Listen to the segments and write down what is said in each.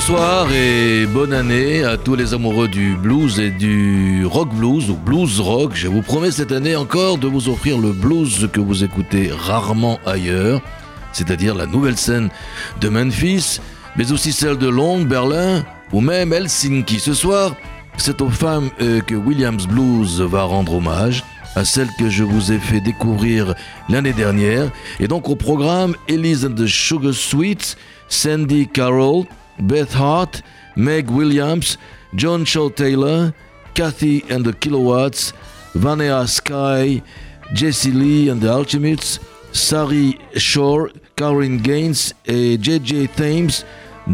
Bonsoir et bonne année à tous les amoureux du blues et du rock blues ou blues rock. Je vous promets cette année encore de vous offrir le blues que vous écoutez rarement ailleurs, c'est-à-dire la nouvelle scène de Memphis, mais aussi celle de Londres, Berlin ou même Helsinki. Ce soir, c'est aux femmes euh, que Williams Blues va rendre hommage à celles que je vous ai fait découvrir l'année dernière. Et donc au programme, Elise and the Sugar Sweets, Sandy Carroll, Beth Hart, Meg Williams, John Shaw Taylor, Kathy and the Kilowatts, Vanessa Sky, Jesse Lee and the Ultimates, Sari Shore, Karen Gaines et JJ Thames,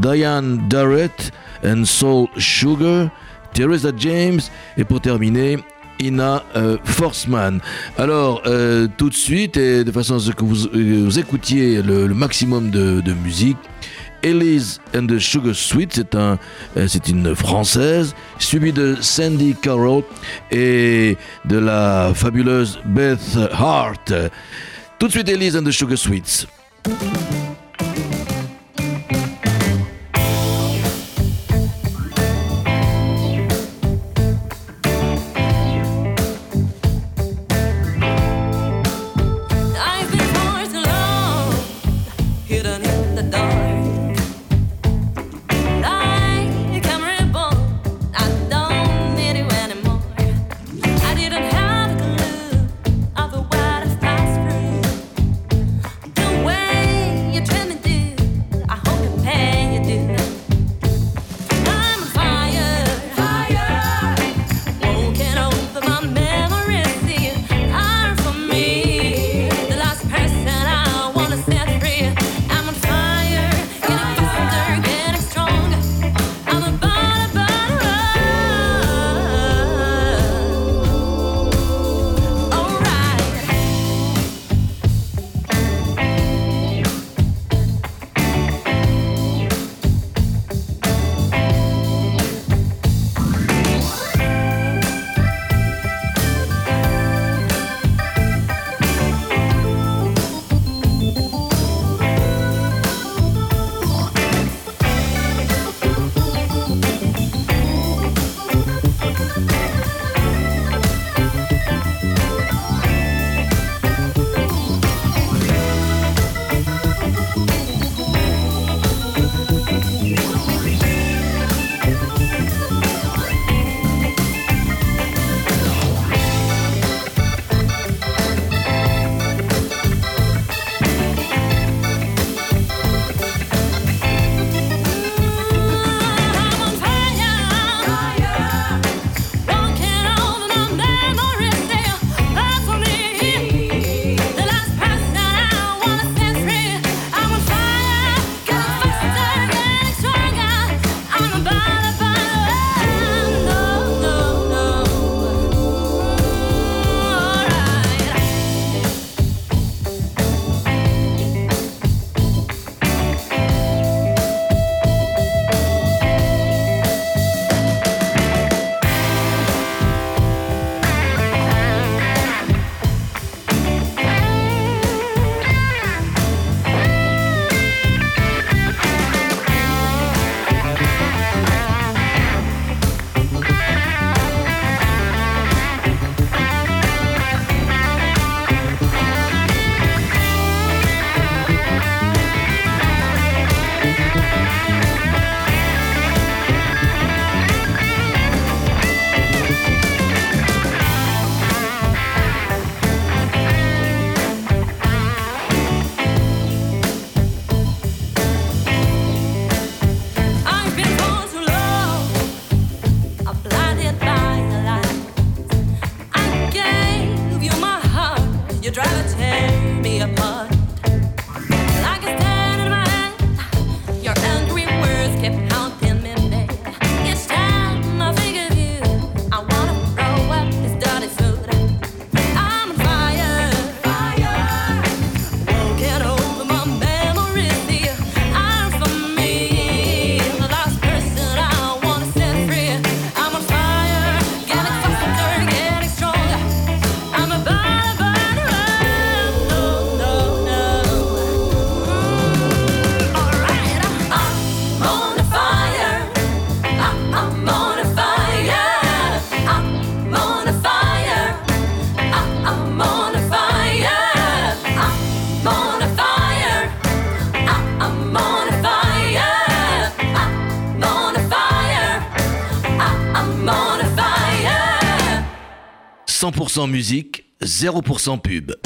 Diane Darrett and Soul Sugar, Teresa James et pour terminer Ina euh. Alors, euh, tout de suite, et de façon à ce que vous, euh, écoutiez le, maximum de musique, Elise and the Sugar Sweet, c'est un, euh, c'est une française, suivie de Sandy Carroll et de la fabuleuse Beth Hart. Tout de suite, Elise and the Sugar Sweets. 100% musique, 0% pub.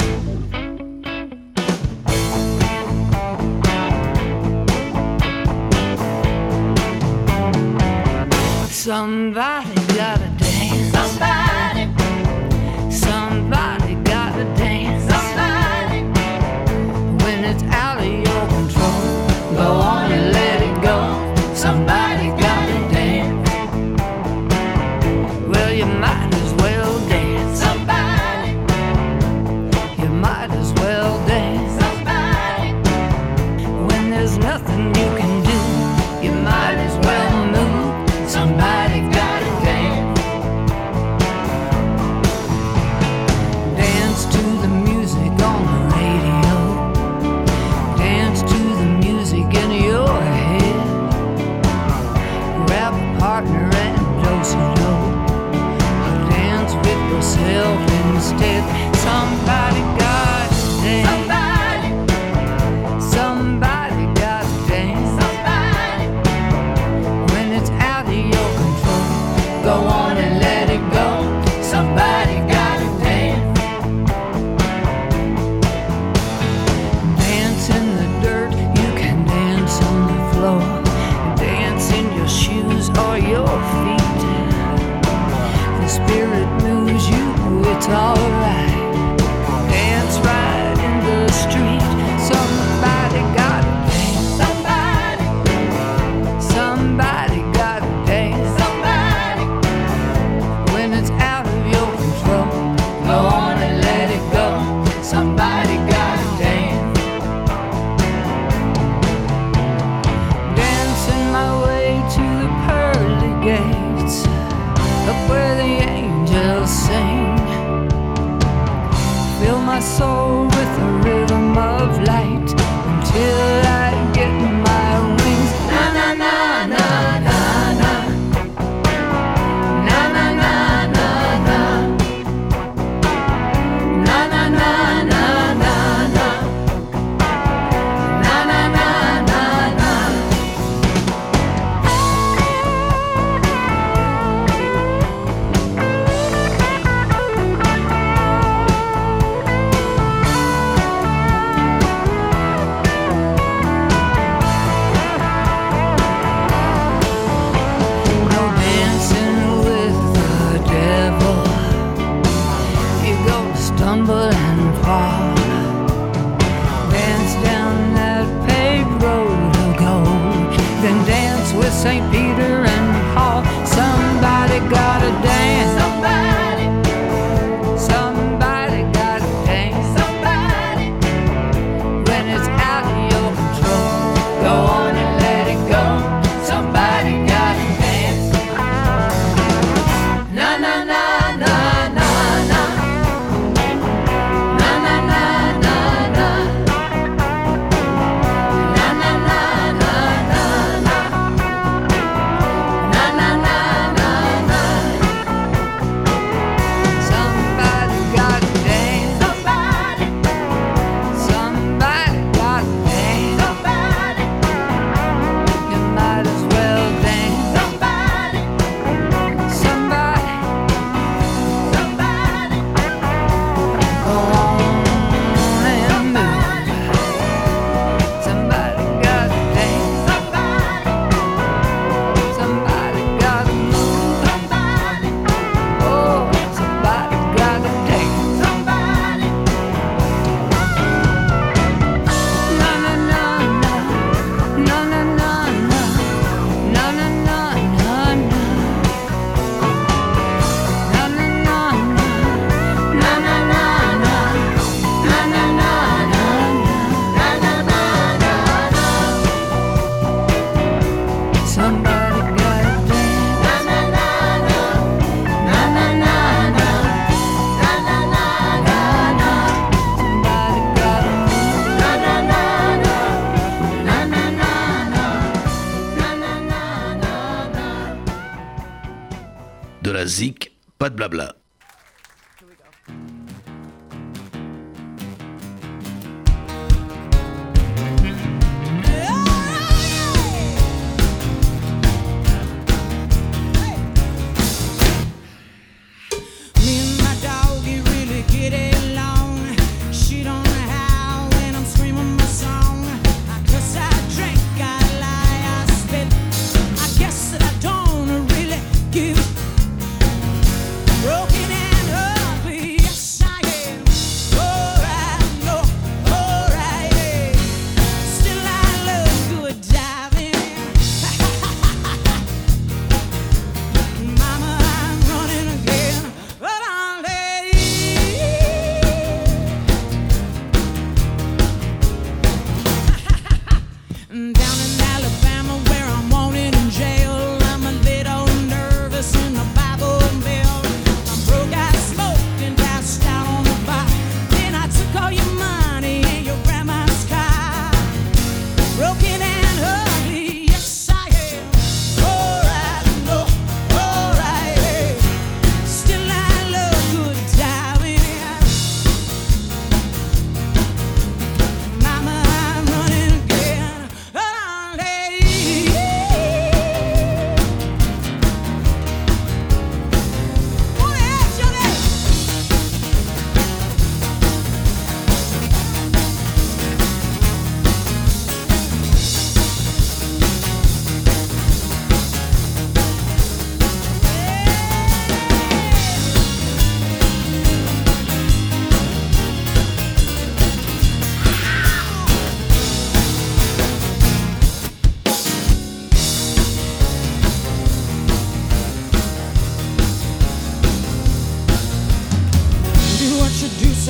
Pas de blabla.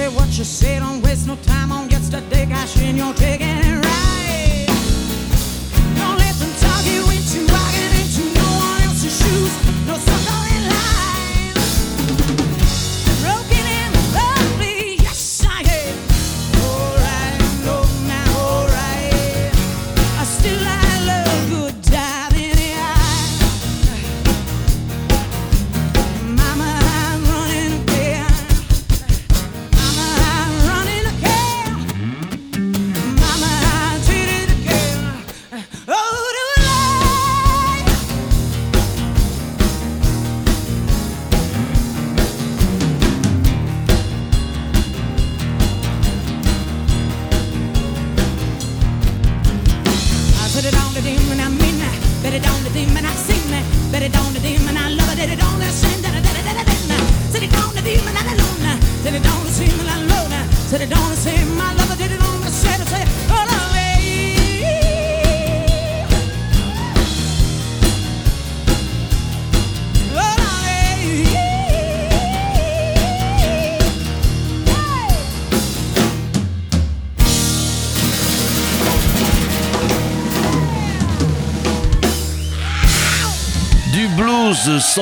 Say what you say. Don't waste no time on yesterday. Cash in, you're taking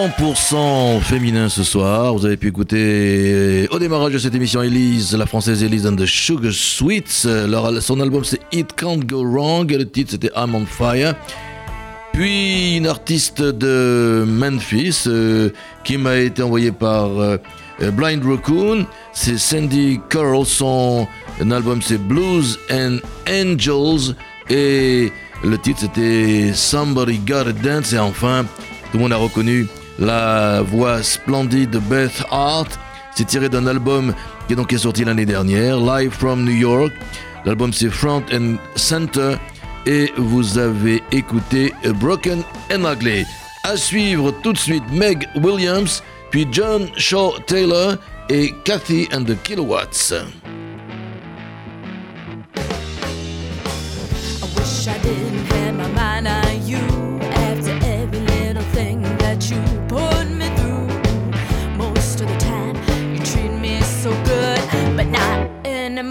100% féminin ce soir. Vous avez pu écouter au démarrage de cette émission Elise, la française Elise and the Sugar Sweets. Leur- son album c'est It Can't Go Wrong le titre c'était I'm on Fire. Puis une artiste de Memphis euh, qui m'a été envoyée par euh, euh, Blind Raccoon, c'est Sandy Carroll. Son album c'est Blues and Angels et le titre c'était Somebody Gotta Dance. Et enfin, tout le monde a reconnu la voix splendide de Beth Hart. C'est tiré d'un album qui est donc sorti l'année dernière, Live from New York. L'album c'est Front and Center et vous avez écouté Broken and Ugly. À suivre tout de suite Meg Williams, puis John Shaw Taylor et Kathy and the Kilowatts.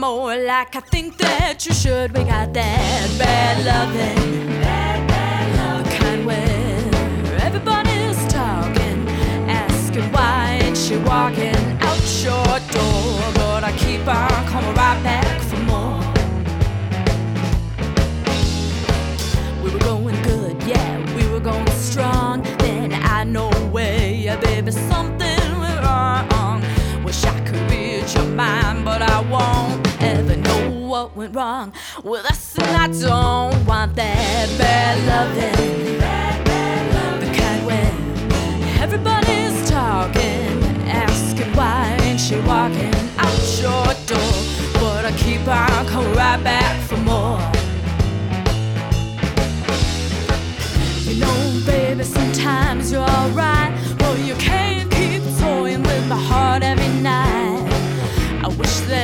Anymore like I think that you should. We got that bad loving, the kind where everybody's talking, asking why ain't she walking out your door, but I keep on coming right back for more. We were going good, yeah, we were going strong. Then I know way, yeah, baby, something went wrong. Wish I could read your mind, but I won't what went wrong with us, and I don't want that bad loving. The kind where everybody's talking, asking why ain't she walking out your door? But I keep on coming right back for more. You know, baby, sometimes you're alright. Well, you can't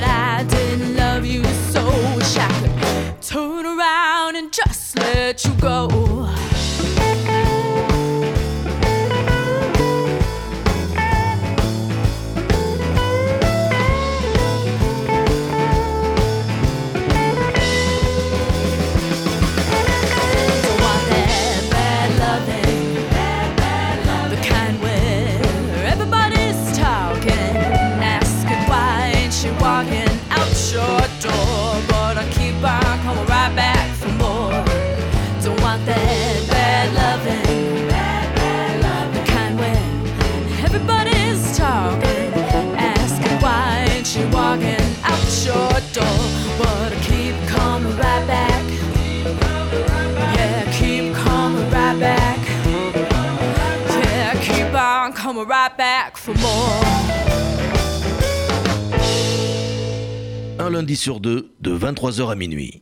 that I didn't love you so. Wish I could turn around and just let you go. Lundi sur deux, de 23h à minuit.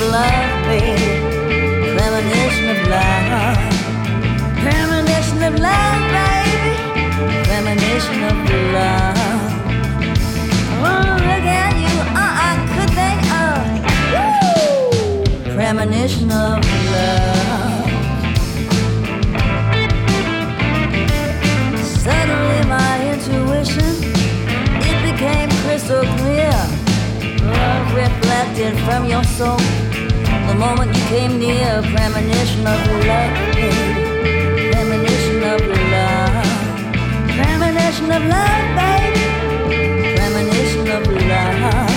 Of love, baby. Premonition of love. Premonition of love, baby. Premonition of love. Wanna look at you, I could think of. Woo! Premonition of love. Suddenly my intuition, it became crystal clear. Love reflected from your soul. The moment you came near, premonition of love, baby. Premonition of love. Premonition of love, baby. Premonition of love.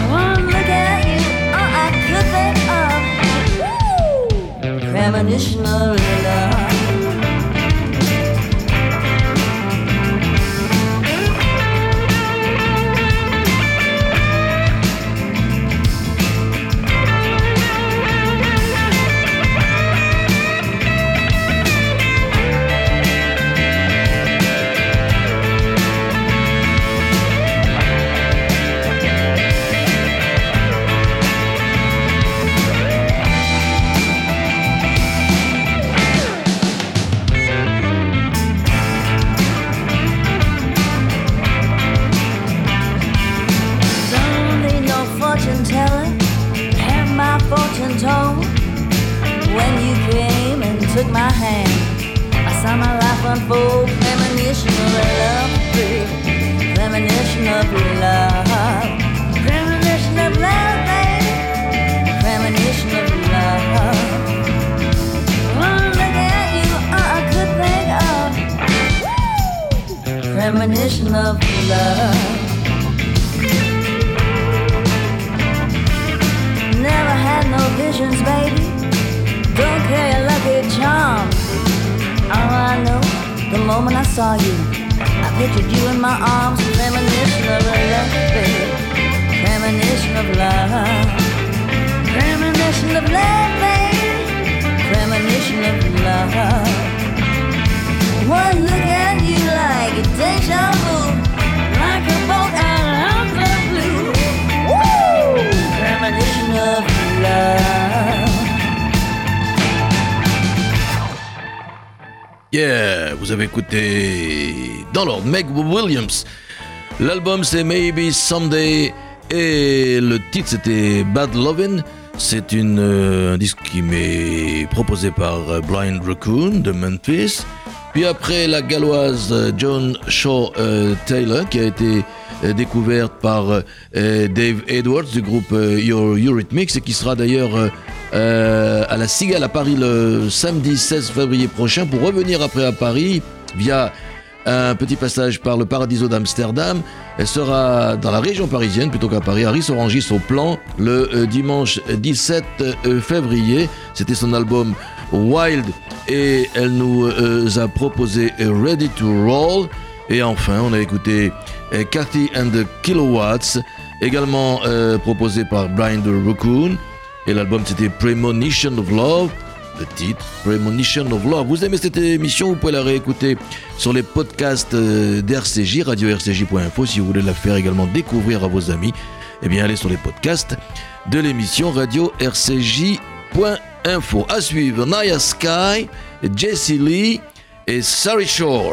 I wanna look at you, all I could think of. Premonition of love. Took my hand, I saw my life unfold. Premonition of love. Premonition of love. Premonition of love, baby. Premonition of love. Wanna look at you, all I could think of. Premonition of love. Never had no visions, baby. Charm. All I know, the moment I saw you, I pictured you in my arms. Premonition of love, baby. Premonition of love. Premonition of love, baby. Premonition of love. One look at you like a deja vu, like a bolt out of the blue. Woo! Premonition of love. Vous avez écouté dans l'ordre Meg Williams. L'album c'est Maybe Someday et le titre c'était Bad Lovin'. C'est euh, un disque qui m'est proposé par euh, Blind Raccoon de Memphis. Puis après la galloise euh, John Shaw Taylor qui a été découverte par Dave Edwards du groupe Your Eurythmics et qui sera d'ailleurs euh, à la Cigale à Paris le samedi 16 février prochain pour revenir après à Paris via un petit passage par le Paradiso d'Amsterdam. Elle sera dans la région parisienne plutôt qu'à Paris, à Ris-Orangis au plan le euh, dimanche 17 euh, février. C'était son album Wild et elle nous a proposé Ready to Roll. Et enfin, on a écouté Cathy and the Kilowatts, également proposé par Brian the Raccoon. Et l'album c'était Premonition of Love. Le titre Premonition of Love. Vous aimez cette émission Vous pouvez la réécouter sur les podcasts euh, d'RCJ, radio-rcj.info. Si vous voulez la faire également découvrir à vos amis, eh bien allez sur les podcasts de l'émission radio-rcj.info. À suivre Naya Sky, Jesse Lee et Sari Shore.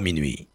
minuit.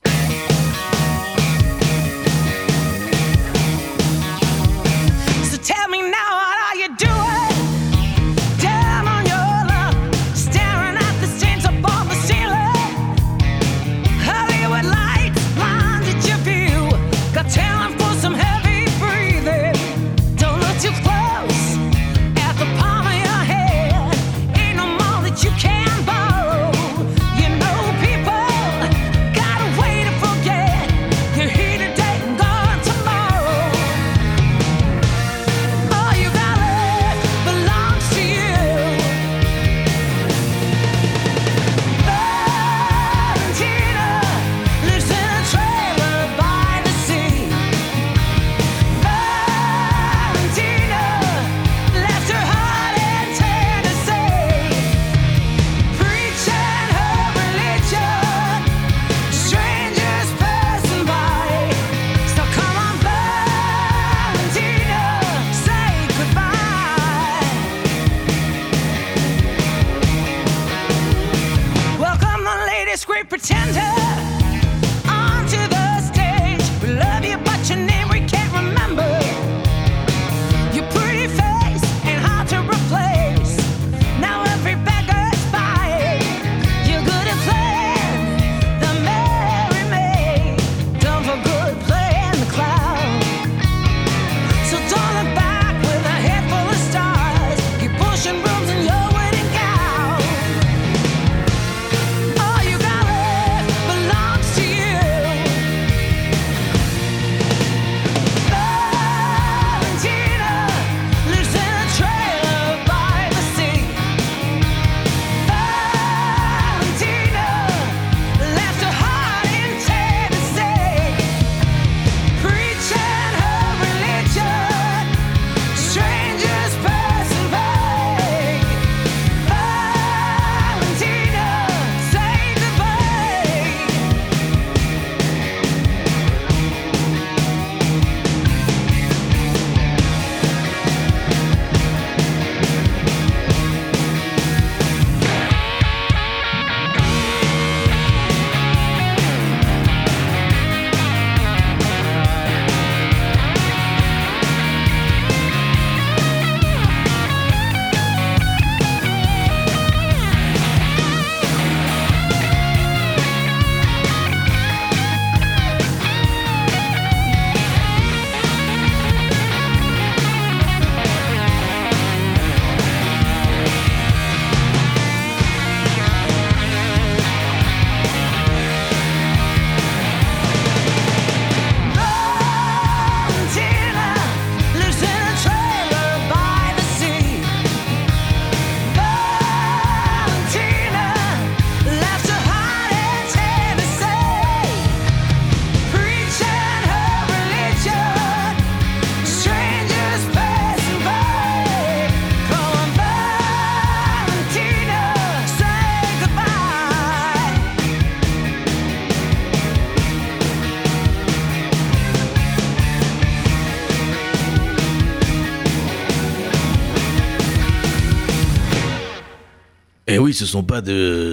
Ce sont pas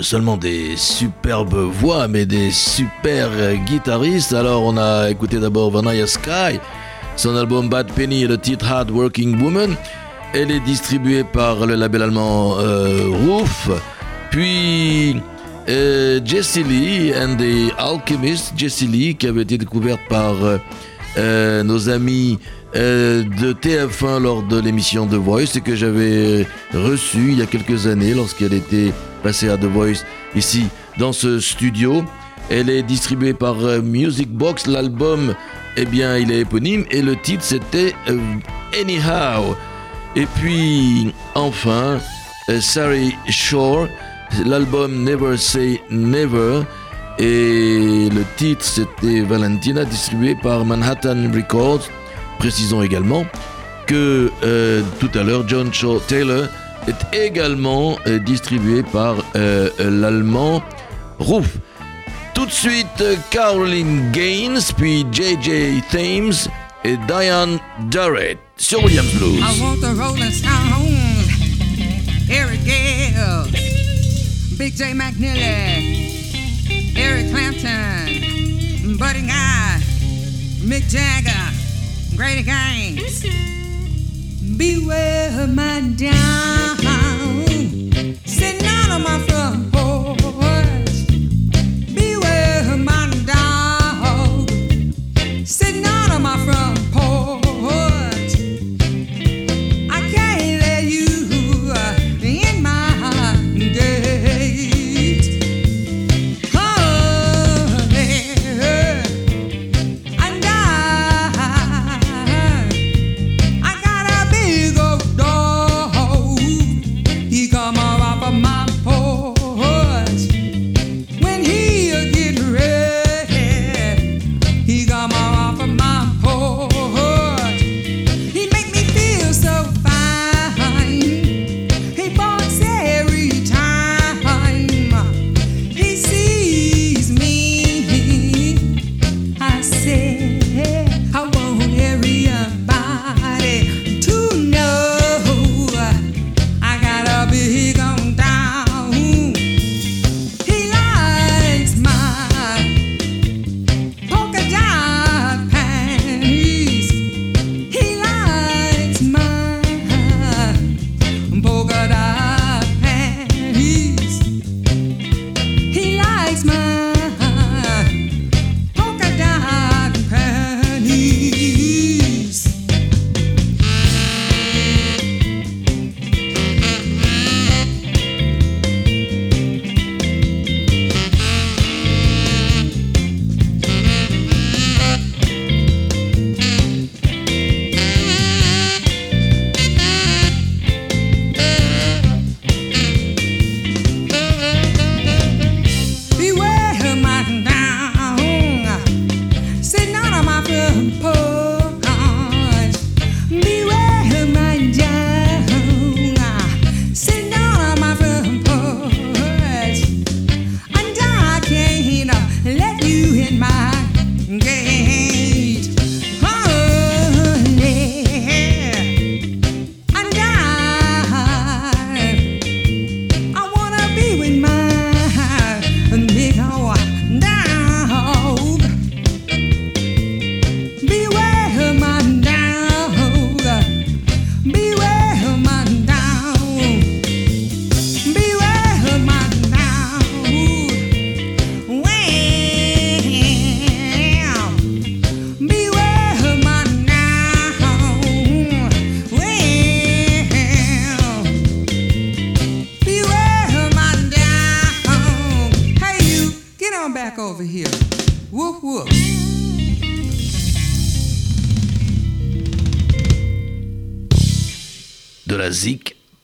seulement des superbes voix, mais des super guitaristes. Alors, on a écouté d'abord Vanilla Sky, son album Bad Penny et le titre Hard Working Woman. Elle est distribuée par le label allemand euh, Roof. Puis euh, Jessie Lee and the Alchemist, Jessie Lee qui avait été découverte par euh, euh, nos amis euh, de TF1 lors de l'émission The Voice et que j'avais reçu il y a quelques années lorsqu'elle était passée à The Voice ici dans ce studio. Elle est distribuée par euh, Music Box. L'album, eh bien, il est éponyme et le titre c'était euh, Anyhow. Et puis enfin, euh, Sari Shore, l'album Never Say Never. Et le titre c'était Valentina, distribué par Manhattan Records. Précisons également que euh, tout à l'heure, John Shaw Taylor est également euh, distribué par euh, l'allemand Roof. Tout de suite, Caroline Gaines, puis JJ Thames et Diane Jarrett sur Williams Blues. I want the Rolling Stones, Eric Gale, Big J Clapton, Buddy Guy, Mick Jagger, Grady Gaines. Beware my down, sitting out on my front porch.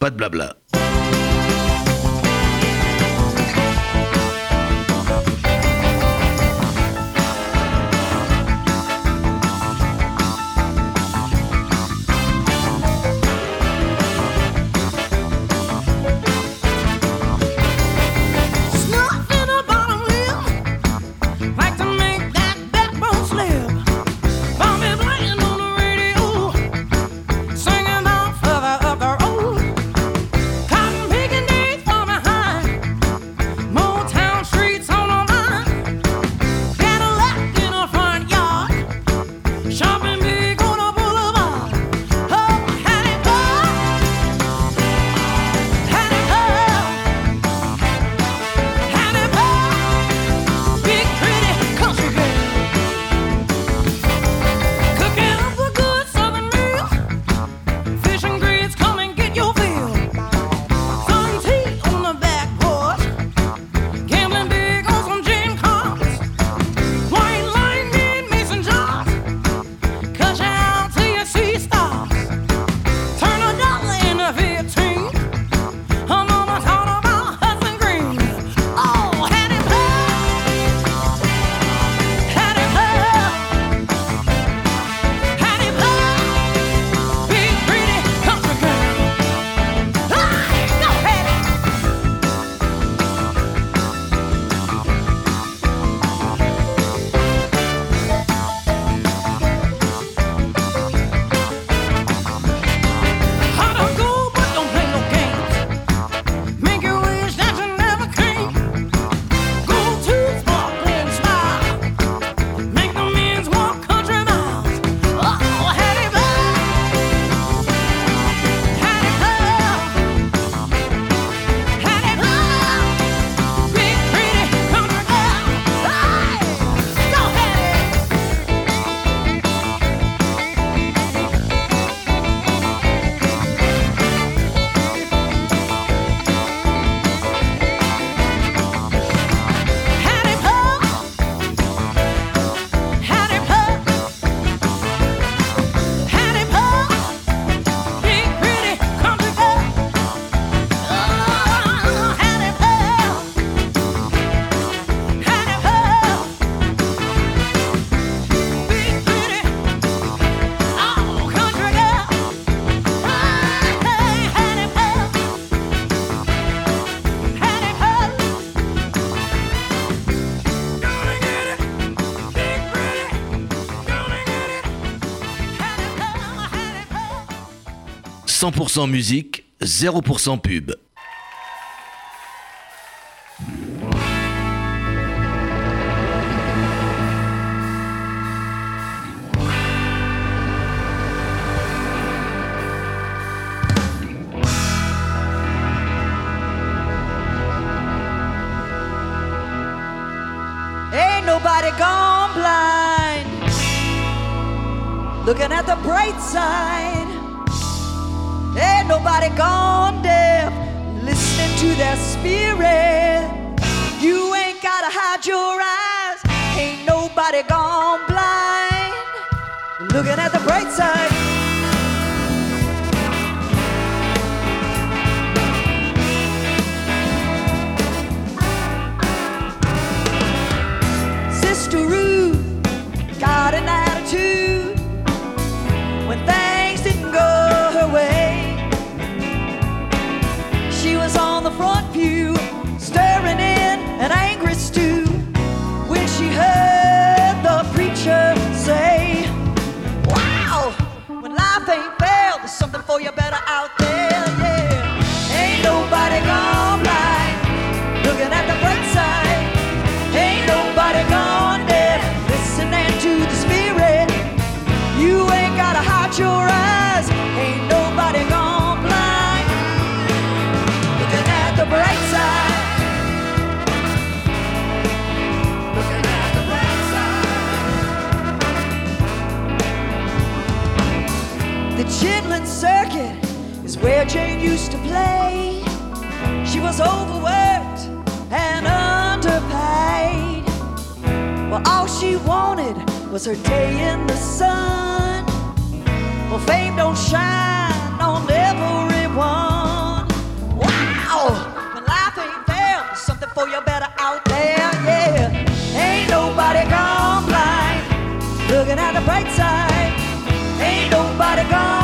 Pas de blabla. 100% musique, 0% pub. Gone blind. Looking at the bright side. Ain't nobody gone deaf. Listening to their spirit. You ain't gotta hide your eyes. Ain't nobody gone blind. Looking at the bright side. Where Jane used to play. She was overworked and underpaid. Well, all she wanted was her day in the sun. Well, fame don't shine on everyone. Wow, when life ain't fair, there's something for you better out there, yeah. Ain't nobody gone blind, looking at the bright side. Ain't nobody gone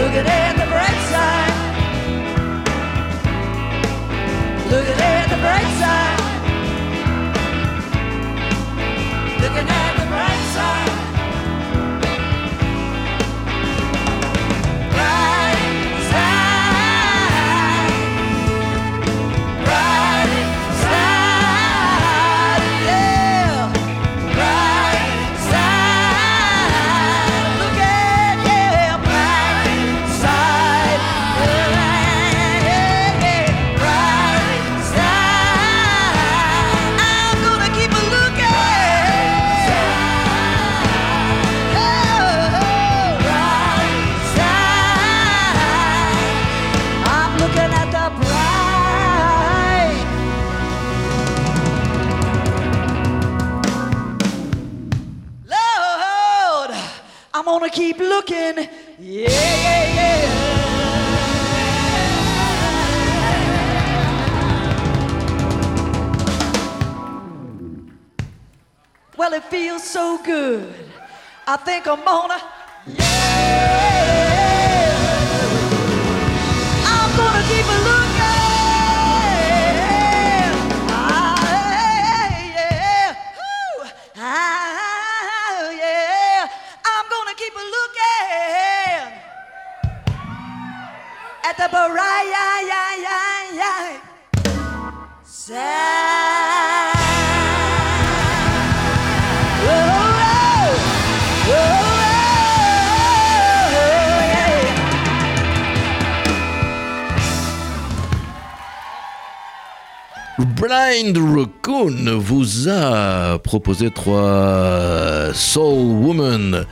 Looking at the bright side. Looking at the bright side. Looking at It feels so good. I think I'm gonna. Yeah. I'm gonna keep a looking. Ah, yeah. Woo. Ah, yeah. I'm gonna keep a looking at the bright side. Blind Raccoon vous a proposé trois Soul Woman.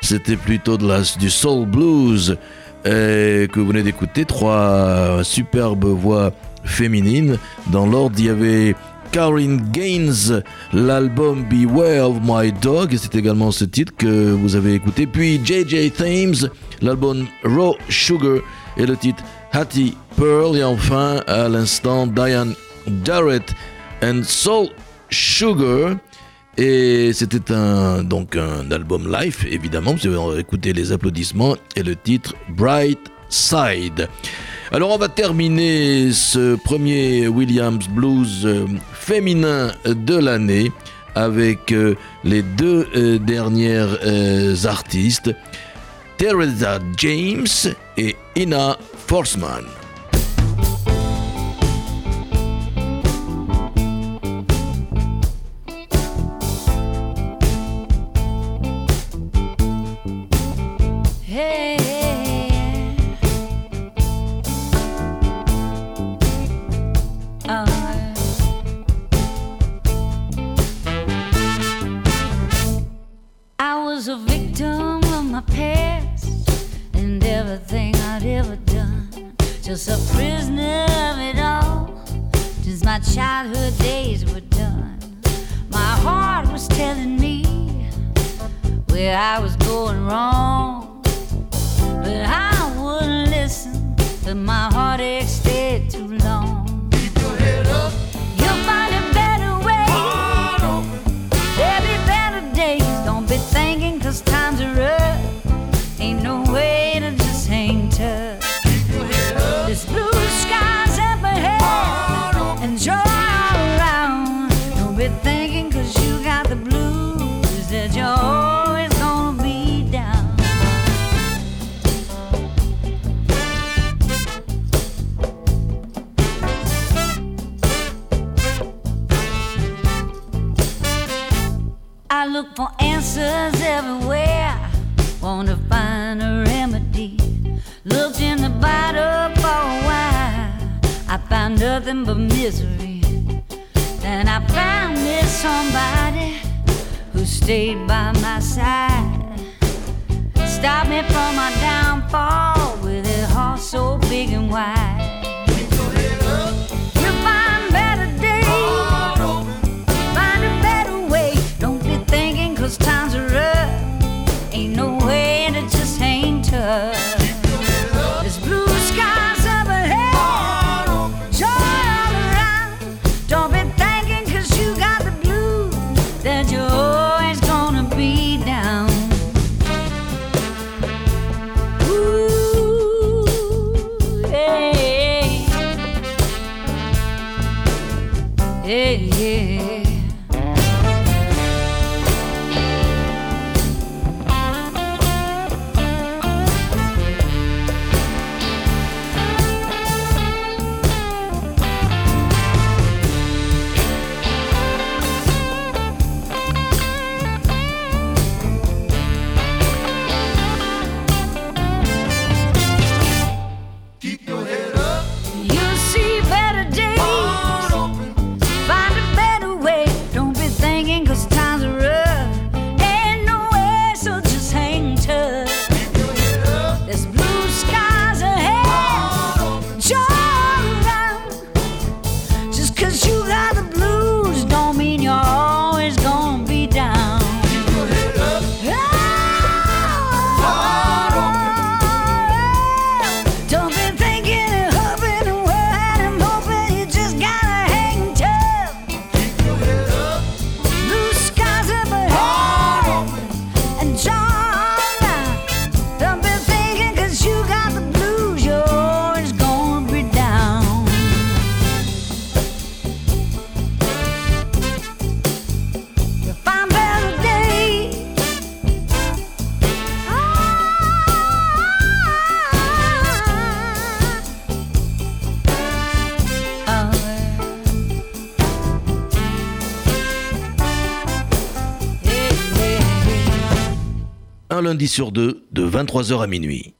C'était plutôt de la, du Soul Blues et que vous venez d'écouter. Trois superbes voix féminines. Dans l'ordre, il y avait Karen Gaines, l'album Beware of My Dog, et c'est également ce titre que vous avez écouté. Puis JJ Thames, l'album Raw Sugar, et le titre Hattie Pearl, et enfin à l'instant Diane Garrett and Soul Sugar. Et c'était un, donc un album live, évidemment, vous avez écouté les applaudissements et le titre Bright Side. Alors on va terminer ce premier Williams Blues euh, féminin de l'année avec euh, les deux euh, dernières artistes, Teresa James et Ina Forsman. lundi sur deux de 23h à minuit.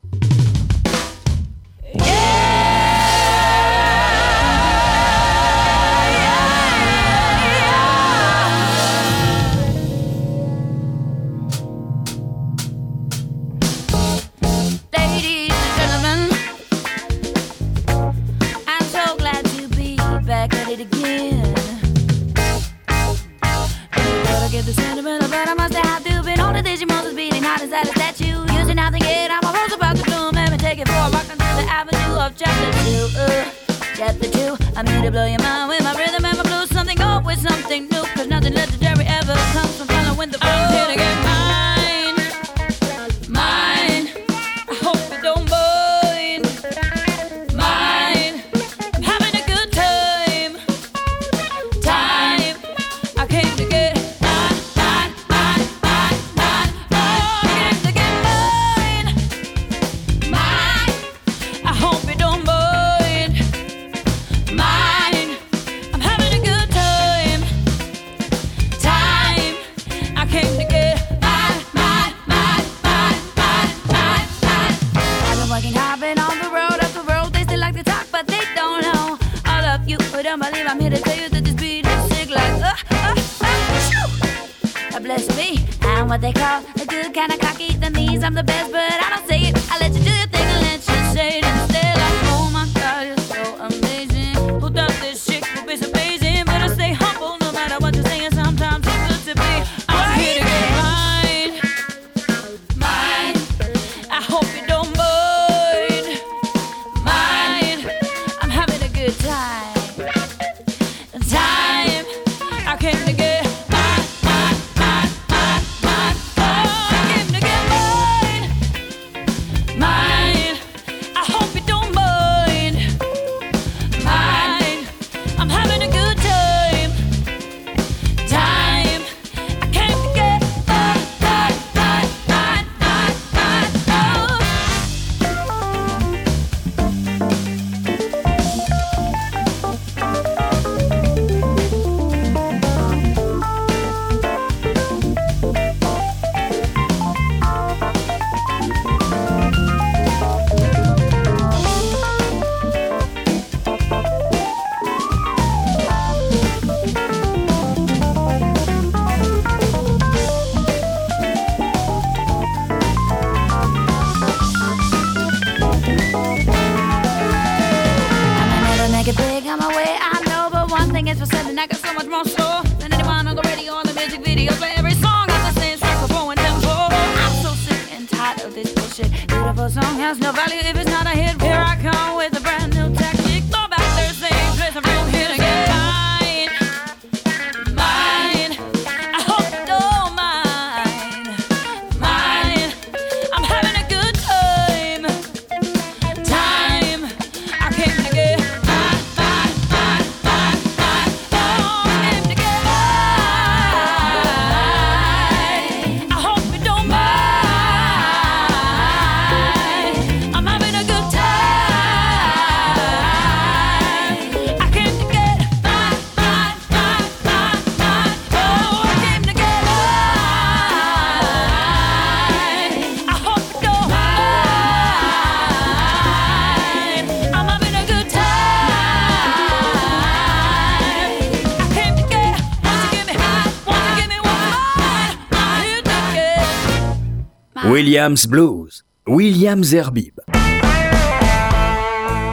Williams Blues. Williams Herbib.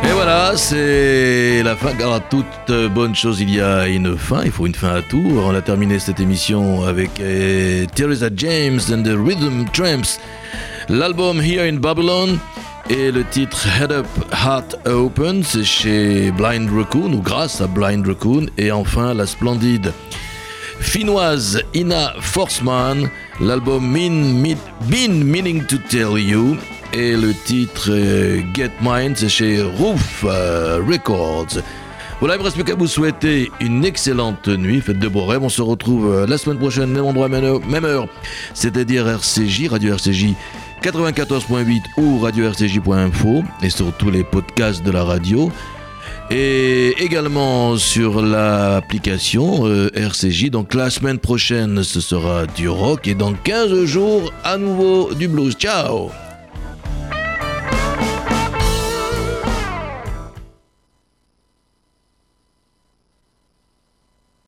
Et voilà, c'est la fin. Alors, à toute bonne chose, il y a une fin. Il faut une fin à tout. On a terminé cette émission avec euh, Teresa James and the Rhythm Tramps. L'album Here in Babylon et le titre Head Up, Heart Open, c'est chez Blind Raccoon ou grâce à Blind Raccoon. Et enfin, la splendide finnoise Ina Forsman, l'album Mean, Been Meaning to Tell You et le titre euh, Get Mine, c'est chez Roof euh, Records. Voilà, il me reste plus qu'à vous souhaiter une excellente nuit, faites de beaux rêves. On se retrouve euh, la semaine prochaine, même endroit, même heure, c'est-à-dire RCJ, Radio RCJ 94.8 ou radio-rcj.info et sur tous les podcasts de la radio. Et également sur l'application euh, RCJ. Donc la semaine prochaine, ce sera du rock. Et dans 15 jours, à nouveau du blues. Ciao